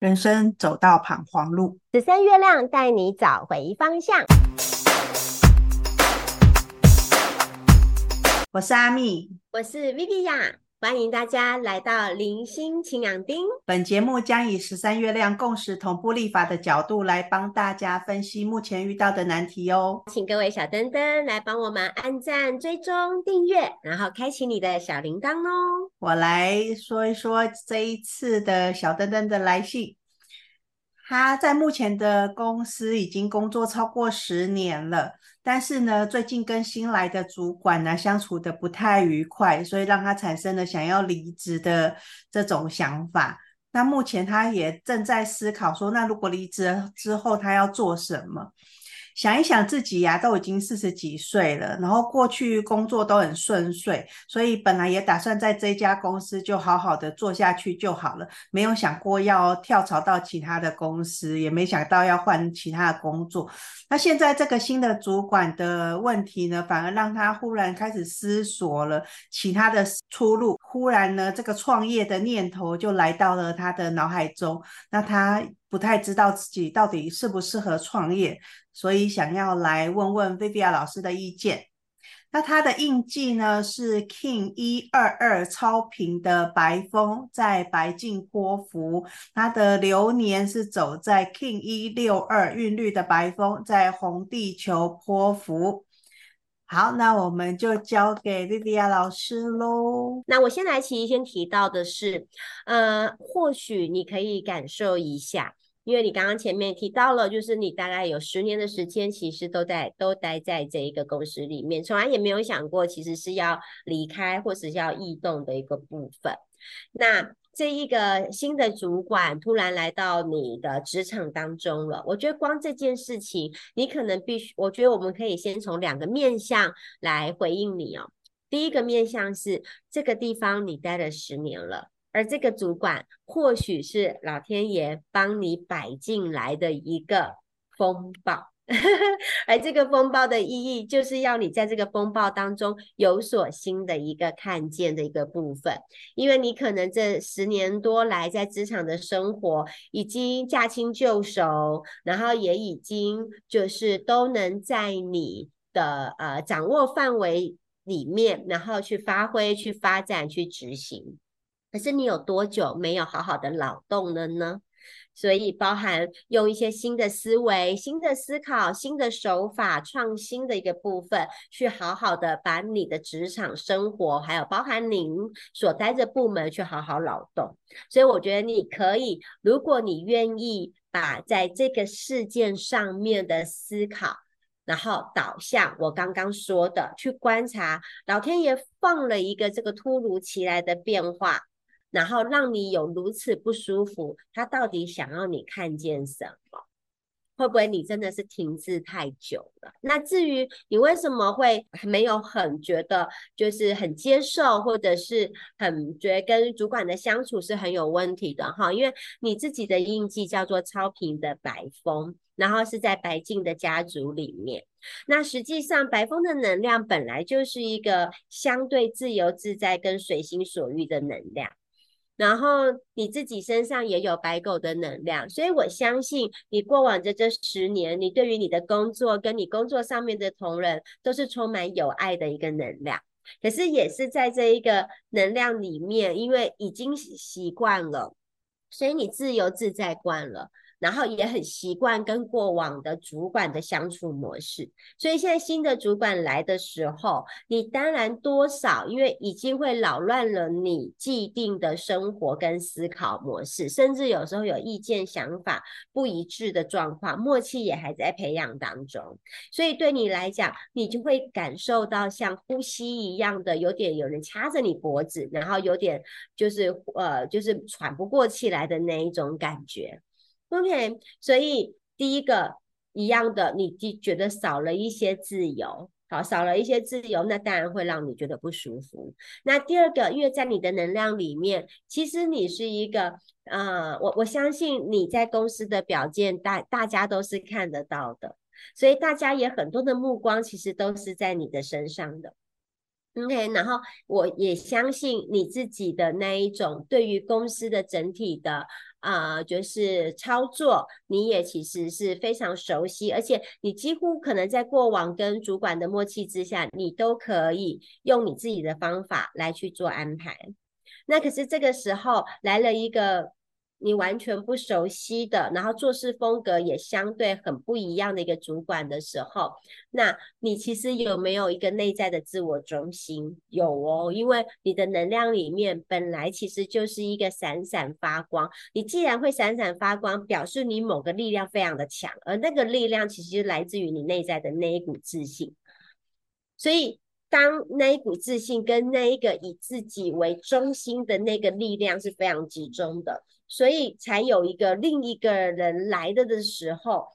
人生走到彷徨路，十三月亮带你找回方向。我是阿蜜，我是 Viviya，欢迎大家来到零星晴养丁。本节目将以十三月亮共识同步立法的角度来帮大家分析目前遇到的难题哦。请各位小灯灯来帮我们按赞、追踪、订阅，然后开启你的小铃铛哦。我来说一说这一次的小灯灯的来信。他在目前的公司已经工作超过十年了，但是呢，最近跟新来的主管呢相处得不太愉快，所以让他产生了想要离职的这种想法。那目前他也正在思考说，那如果离职之后他要做什么？想一想自己呀、都已经四十几岁了，然后过去工作都很顺遂，所以本来也打算在这家公司就好好的做下去就好了，没有想过要跳槽到其他的公司，也没想到要换其他的工作。那现在这个新的主管的问题呢，反而让他忽然开始思索了其他的出路，忽然呢，这个创业的念头就来到了他的脑海中。那他不太知道自己到底适不适合创业。所以想要来问问 Viviya 老师的意见。那他的印记呢是 King 一二二超频的白风在白镜波符，他的流年是走在 King 一六二韵律的白风在红地球波符。好，那我们就交给 Vivia 老师喽。那我先来提先提到的是，呃，或许你可以感受一下。因为你刚刚前面提到了，就是你大概有十年的时间，其实都在都待在这一个公司里面，从来也没有想过其实是要离开或是要异动的一个部分。那这一个新的主管突然来到你的职场当中了，我觉得光这件事情，你可能必须，我觉得我们可以先从两个面向来回应你哦。第一个面向是这个地方你待了十年了。而这个主管或许是老天爷帮你摆进来的一个风暴，而这个风暴的意义就是要你在这个风暴当中有所新的一个看见的一个部分，因为你可能这十年多来在职场的生活已经驾轻就熟，然后也已经就是都能在你的呃掌握范围里面，然后去发挥、去发展、去执行。可是你有多久没有好好的劳动了呢？所以包含用一些新的思维、新的思考、新的手法、创新的一个部分，去好好的把你的职场生活，还有包含您所待的部门去好好劳动。所以我觉得你可以，如果你愿意把在这个事件上面的思考，然后导向我刚刚说的，去观察老天爷放了一个这个突如其来的变化。然后让你有如此不舒服，他到底想要你看见什么？会不会你真的是停滞太久了？那至于你为什么会没有很觉得就是很接受，或者是很觉得跟主管的相处是很有问题的哈？因为你自己的印记叫做超频的白风，然后是在白净的家族里面。那实际上白风的能量本来就是一个相对自由自在跟随心所欲的能量。然后你自己身上也有白狗的能量，所以我相信你过往的这十年，你对于你的工作跟你工作上面的同仁都是充满有爱的一个能量。可是也是在这一个能量里面，因为已经习惯了，所以你自由自在惯了。然后也很习惯跟过往的主管的相处模式，所以现在新的主管来的时候，你当然多少因为已经会扰乱了你既定的生活跟思考模式，甚至有时候有意见想法不一致的状况，默契也还在培养当中，所以对你来讲，你就会感受到像呼吸一样的，有点有人掐着你脖子，然后有点就是呃就是喘不过气来的那一种感觉。OK，所以第一个一样的，你就觉得少了一些自由，好，少了一些自由，那当然会让你觉得不舒服。那第二个，因为在你的能量里面，其实你是一个，呃，我我相信你在公司的表现，大大家都是看得到的，所以大家也很多的目光其实都是在你的身上的。OK，然后我也相信你自己的那一种对于公司的整体的啊，就是操作，你也其实是非常熟悉，而且你几乎可能在过往跟主管的默契之下，你都可以用你自己的方法来去做安排。那可是这个时候来了一个。你完全不熟悉的，然后做事风格也相对很不一样的一个主管的时候，那你其实有没有一个内在的自我中心？有哦，因为你的能量里面本来其实就是一个闪闪发光。你既然会闪闪发光，表示你某个力量非常的强，而那个力量其实来自于你内在的那一股自信。所以，当那一股自信跟那一个以自己为中心的那个力量是非常集中的。所以才有一个另一个人来的的时候，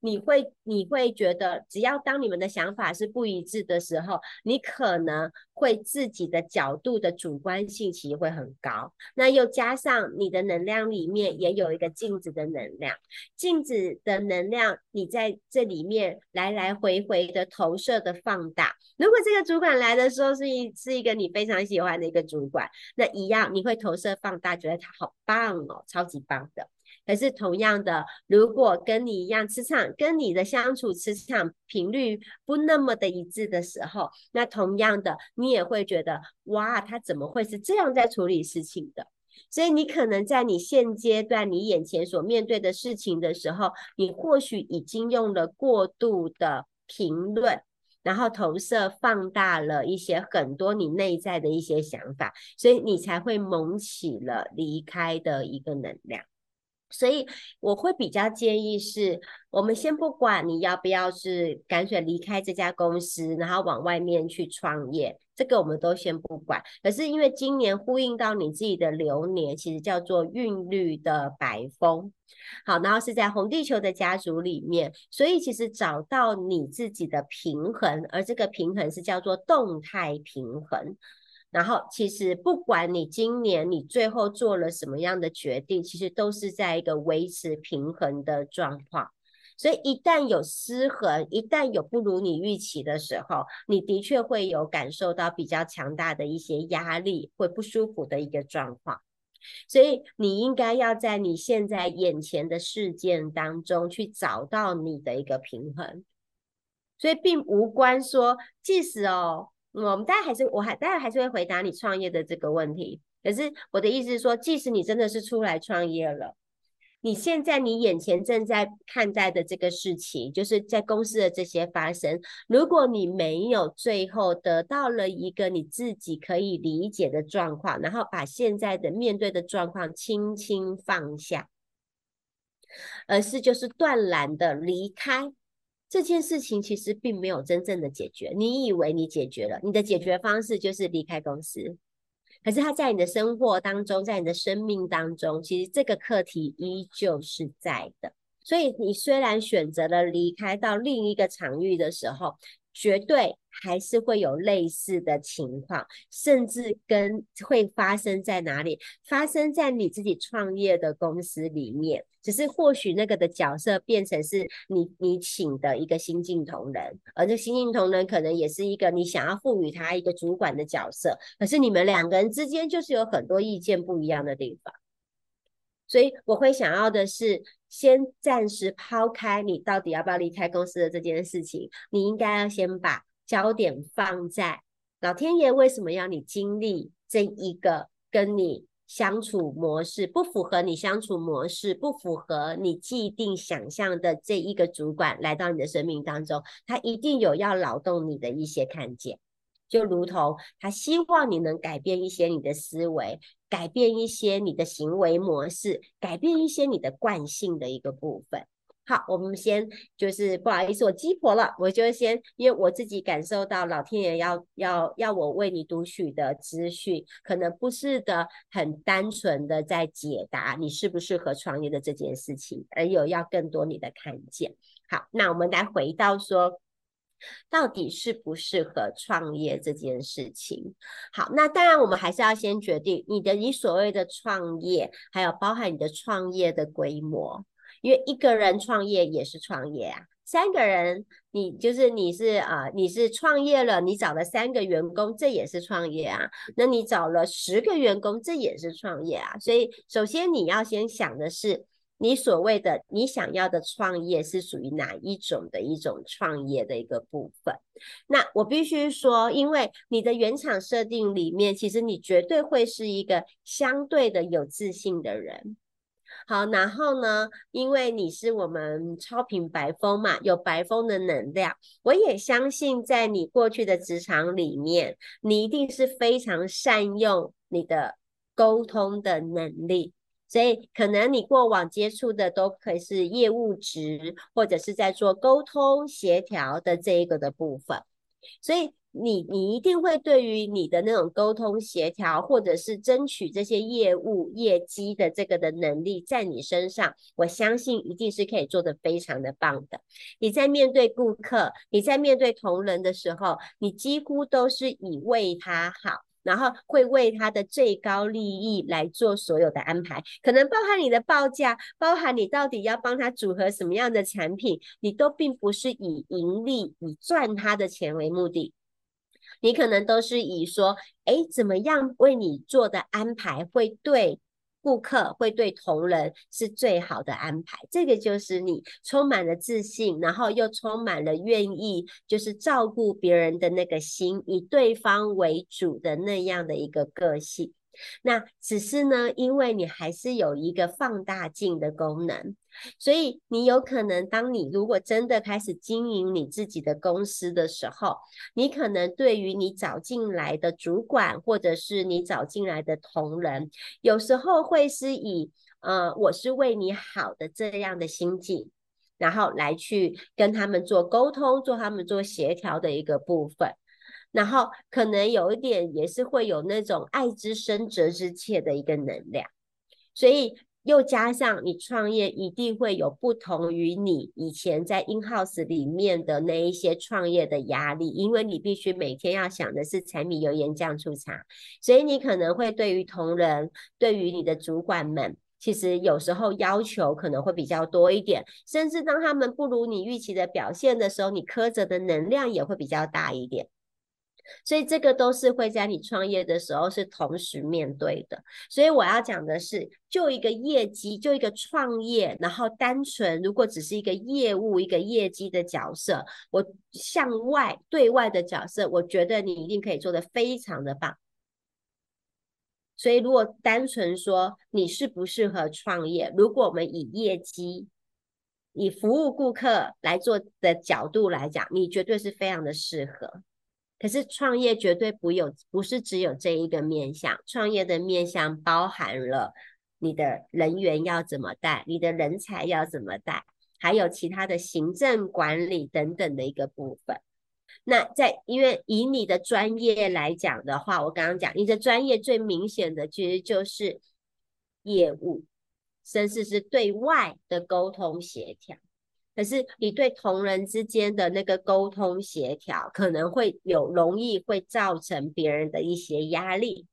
你会你会觉得，只要当你们的想法是不一致的时候，你可能会自己的角度的主观性其实会很高。那又加上你的能量里面也有一个镜子的能量，镜子的能量你在这里面来来回回的投射的放大。如果这个主管来的时候是一是一个你非常喜欢的一个主管，那一样你会投射放大，觉得他好棒哦，超级棒的。可是同样的，如果跟你一样磁场，跟你的相处磁场频率不那么的一致的时候，那同样的你也会觉得哇，他怎么会是这样在处理事情的？所以你可能在你现阶段你眼前所面对的事情的时候，你或许已经用了过度的评论。然后投射放大了一些很多你内在的一些想法，所以你才会萌起了离开的一个能量。所以我会比较建议是，我们先不管你要不要是干脆离开这家公司，然后往外面去创业，这个我们都先不管。可是因为今年呼应到你自己的流年，其实叫做韵律的白风。好，然后是在红地球的家族里面，所以其实找到你自己的平衡，而这个平衡是叫做动态平衡。然后其实不管你今年你最后做了什么样的决定，其实都是在一个维持平衡的状况。所以一旦有失衡，一旦有不如你预期的时候，你的确会有感受到比较强大的一些压力，会不舒服的一个状况。所以你应该要在你现在眼前的事件当中去找到你的一个平衡，所以并无关说，即使哦，我们大家还是我还大家还是会回答你创业的这个问题。可是我的意思是说，即使你真的是出来创业了。你现在你眼前正在看待的这个事情，就是在公司的这些发生。如果你没有最后得到了一个你自己可以理解的状况，然后把现在的面对的状况轻轻放下，而是就是断然的离开这件事情，其实并没有真正的解决。你以为你解决了，你的解决方式就是离开公司。可是他在你的生活当中，在你的生命当中，其实这个课题依旧是在的。所以你虽然选择了离开到另一个场域的时候，绝对还是会有类似的情况，甚至跟会发生在哪里？发生在你自己创业的公司里面。只是或许那个的角色变成是你你请的一个新进同仁，而这新进同仁可能也是一个你想要赋予他一个主管的角色，可是你们两个人之间就是有很多意见不一样的地方，所以我会想要的是先暂时抛开你到底要不要离开公司的这件事情，你应该要先把焦点放在老天爷为什么要你经历这一个跟你。相处模式不符合你相处模式，不符合你既定想象的这一个主管来到你的生命当中，他一定有要劳动你的一些看见，就如同他希望你能改变一些你的思维，改变一些你的行为模式，改变一些你的惯性的一个部分。好，我们先就是不好意思，我鸡婆了，我就先因为我自己感受到老天爷要要要我为你读取的资讯，可能不是的很单纯的在解答你适不适合创业的这件事情，而有要更多你的看见。好，那我们来回到说，到底适不适合创业这件事情。好，那当然我们还是要先决定你的你所谓的创业，还有包含你的创业的规模。因为一个人创业也是创业啊，三个人，你就是你是啊、你是创业了，你找了三个员工，这也是创业啊。那你找了十个员工，这也是创业啊。所以，首先你要先想的是，你所谓的你想要的创业是属于哪一种的一种创业的一个部分。那我必须说，因为你的原厂设定里面，其实你绝对会是一个相对的有自信的人。好，然后呢，因为你是我们超频白风嘛，有白风的能量，我也相信在你过去的职场里面，你一定是非常善用你的沟通的能力，所以可能你过往接触的都可以是业务职，或者是在做沟通协调的这一个的部分，所以。你你一定会对于你的那种沟通协调，或者是争取这些业务业绩的这个的能力，在你身上，我相信一定是可以做得非常的棒的。你在面对顾客，你在面对同仁的时候，你几乎都是以为他好，然后会为他的最高利益来做所有的安排，可能包含你的报价，包含你到底要帮他组合什么样的产品，你都并不是以盈利、以赚他的钱为目的。你可能都是以说，哎，怎么样为你做的安排会对顾客、会对同仁是最好的安排？这个就是你充满了自信，然后又充满了愿意，就是照顾别人的那个心，以对方为主的那样的一个个性。那只是呢，因为你还是有一个放大镜的功能，所以你有可能，当你如果真的开始经营你自己的公司的时候，你可能对于你找进来的主管，或者是你找进来的同仁，有时候会是以呃，我是为你好的这样的心境，然后来去跟他们做沟通，做他们做协调的一个部分。然后可能有一点也是会有那种爱之深责之切的一个能量，所以又加上你创业一定会有不同于你以前在 in house 里面的那一些创业的压力，因为你必须每天要想的是柴米油盐酱醋茶，所以你可能会对于同仁，对于你的主管们，其实有时候要求可能会比较多一点，甚至当他们不如你预期的表现的时候，你苛责的能量也会比较大一点。所以这个都是会在你创业的时候是同时面对的。所以我要讲的是，就一个业绩，就一个创业，然后单纯如果只是一个业务、一个业绩的角色，我向外对外的角色，我觉得你一定可以做得非常的棒。所以如果单纯说你适不适合创业，如果我们以业绩、以服务顾客来做的角度来讲，你绝对是非常的适合。可是创业绝对不有，不是只有这一个面向，创业的面向包含了你的人员要怎么带，你的人才要怎么带，还有其他的行政管理等等的一个部分。那在因为以你的专业来讲的话，我刚刚讲你的专业最明显的其实就是业务，甚至是对外的沟通协调。可是你对同人之间的那个沟通协调，可能会有容易会造成别人的一些压力，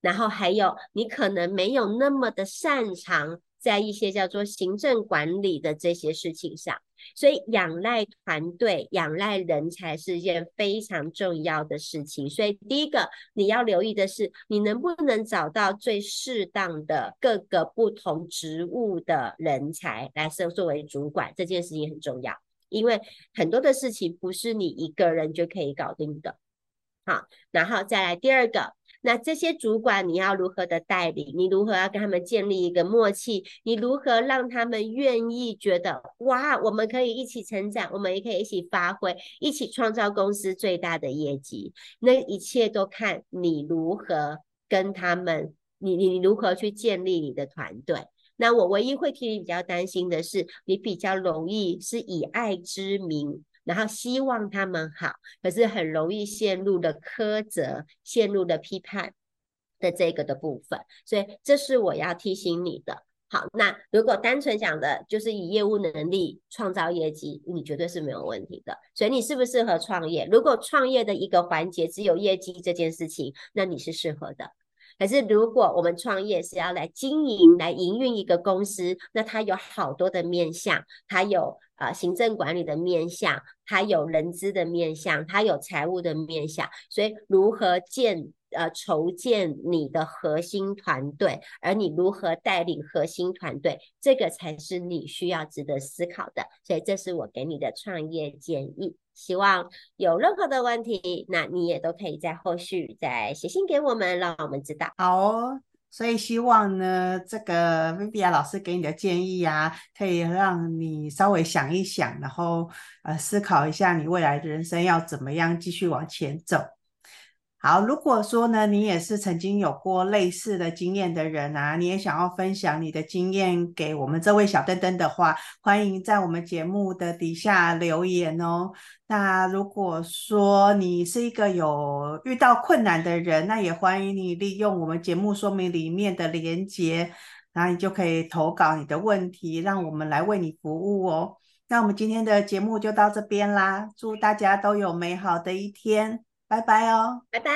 然后还有你可能没有那么的擅长。在一些叫做行政管理的这些事情上，所以仰赖团队、仰赖人才是一件非常重要的事情。所以第一个你要留意的是，你能不能找到最适当的各个不同职务的人才来设作为主管，这件事情很重要，因为很多的事情不是你一个人就可以搞定的。好，然后再来第二个。那这些主管你要如何的带领？你如何要跟他们建立一个默契？你如何让他们愿意觉得哇，我们可以一起成长，我们也可以一起发挥，一起创造公司最大的业绩？那一切都看你如何跟他们，你你如何去建立你的团队。那我唯一会替你比较担心的是，你比较容易是以爱之名。然后希望他们好，可是很容易陷入了苛责、陷入了批判的这个的部分，所以这是我要提醒你的。好，那如果单纯讲的就是以业务能力创造业绩，你绝对是没有问题的。所以你适不适合创业？如果创业的一个环节只有业绩这件事情，那你是适合的。可是如果我们创业是要来经营、来营运一个公司，那它有好多的面向，它有呃行政管理的面向，它有人资的面向，它有财务的面向，所以如何建？呃，筹建你的核心团队，而你如何带领核心团队，这个才是你需要值得思考的。所以，这是我给你的创业建议。希望有任何的问题，那你也都可以在后续再写信给我们，让我们知道。好哦，所以希望呢，这个 Vivi 老师给你的建议啊，可以让你稍微想一想，然后呃，思考一下你未来的人生要怎么样继续往前走。好，如果说呢，你也是曾经有过类似的经验的人啊，你也想要分享你的经验给我们这位小灯灯的话，欢迎在我们节目的底下留言哦。那如果说你是一个有遇到困难的人，那也欢迎你利用我们节目说明里面的连接，然后你就可以投稿你的问题，让我们来为你服务哦。那我们今天的节目就到这边啦，祝大家都有美好的一天。拜拜哦，拜拜。